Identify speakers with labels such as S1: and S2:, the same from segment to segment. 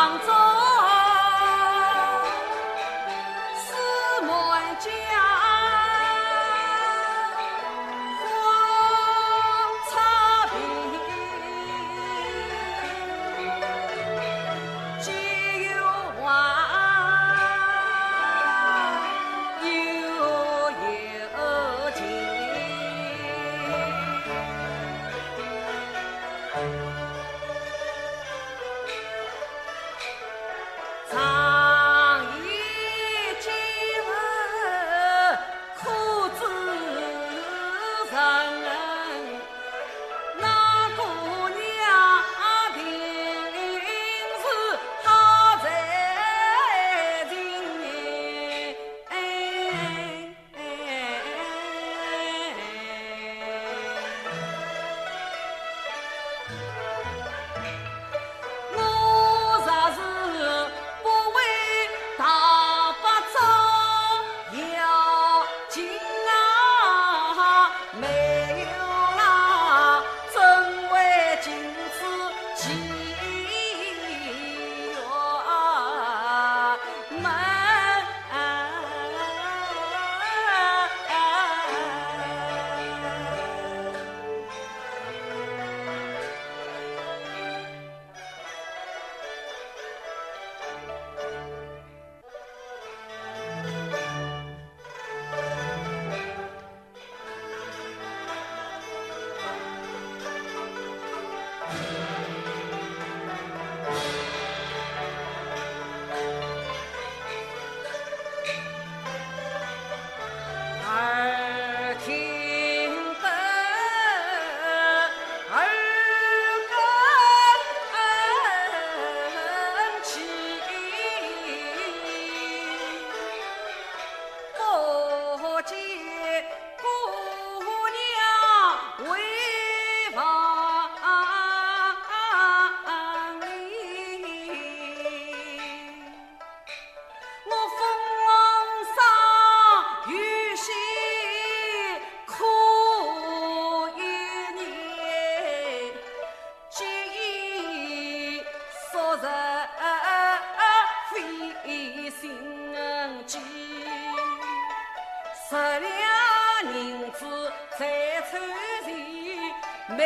S1: 光十两银子在抽屉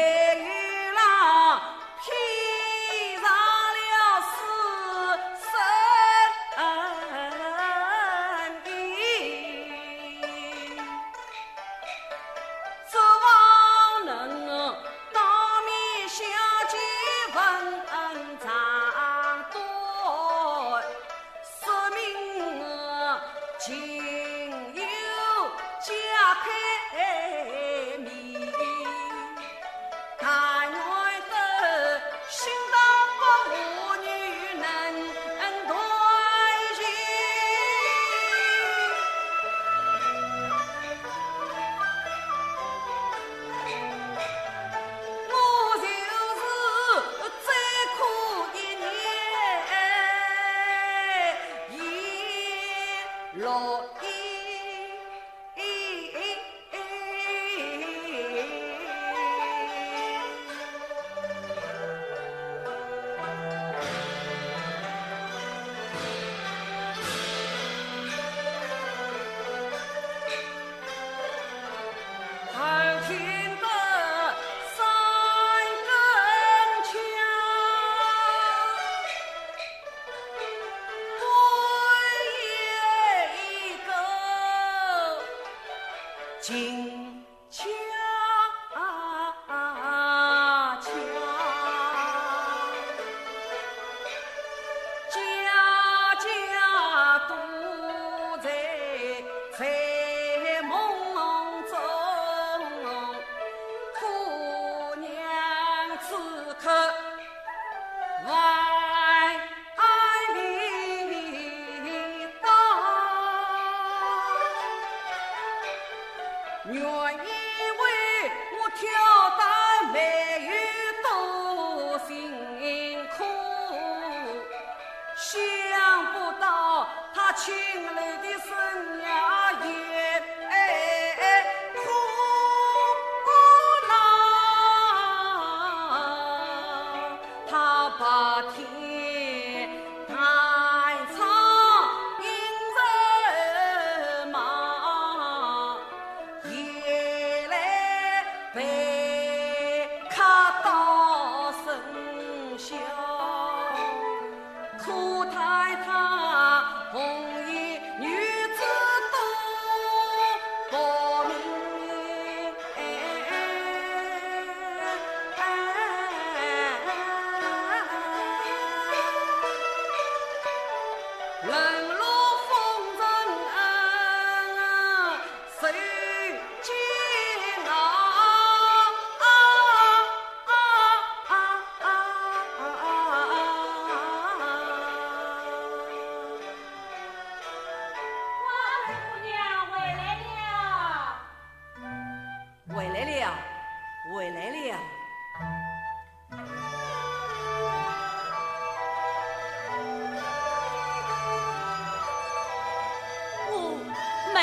S1: fe. 清丽的孙呀。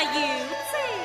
S2: 游哉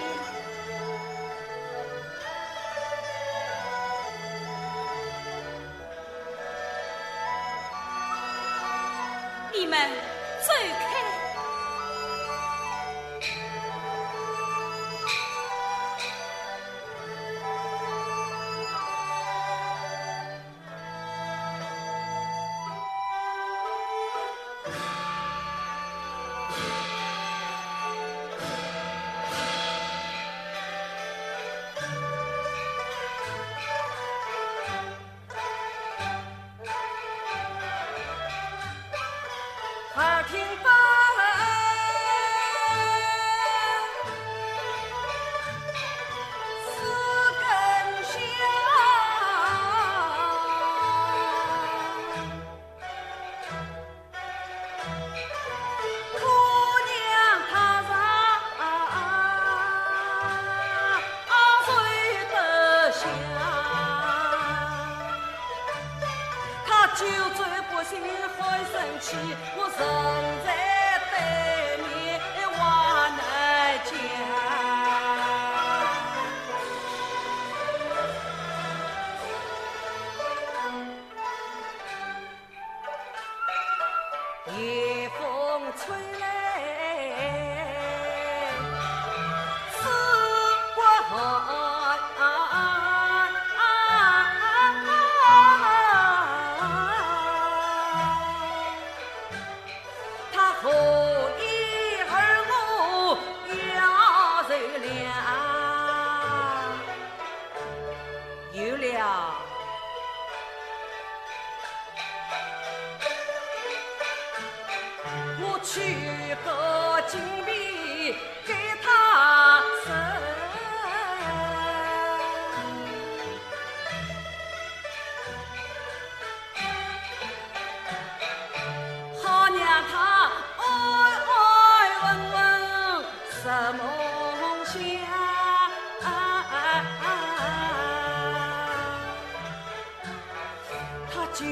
S1: 就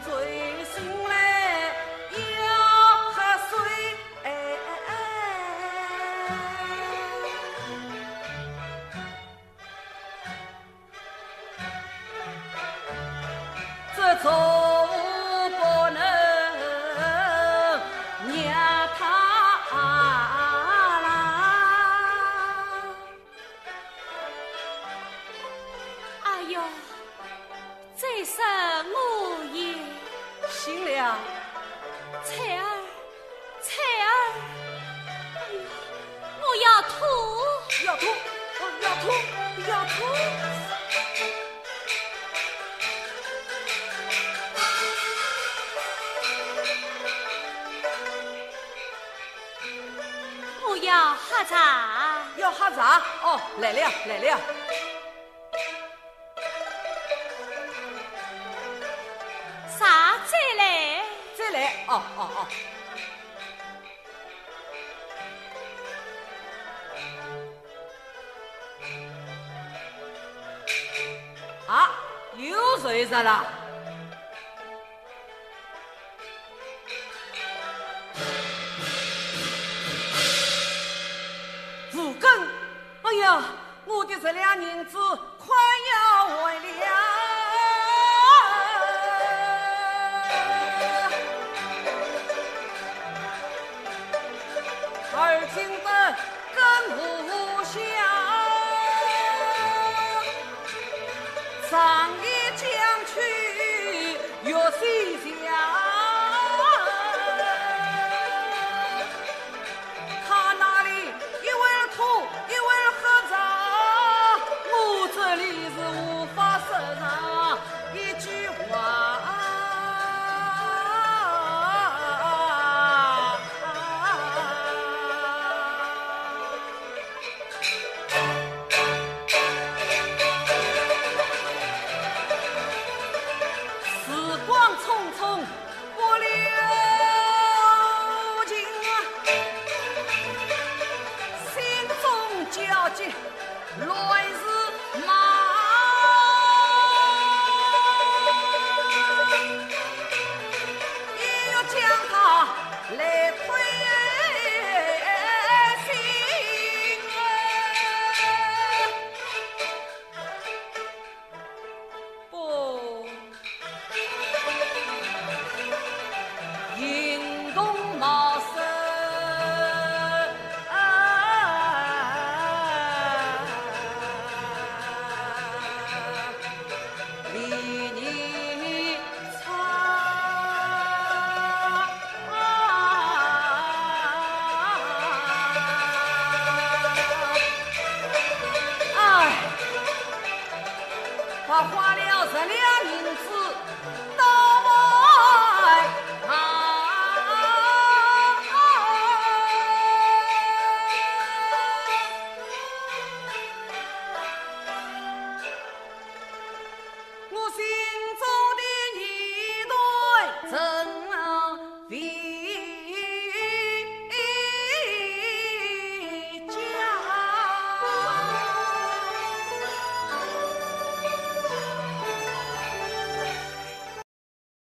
S1: 走。来了，来了。
S2: 啥再来？
S1: 再来，哦哦哦。啊，又睡着了。我的这两银子快要完了，儿听得更不下，上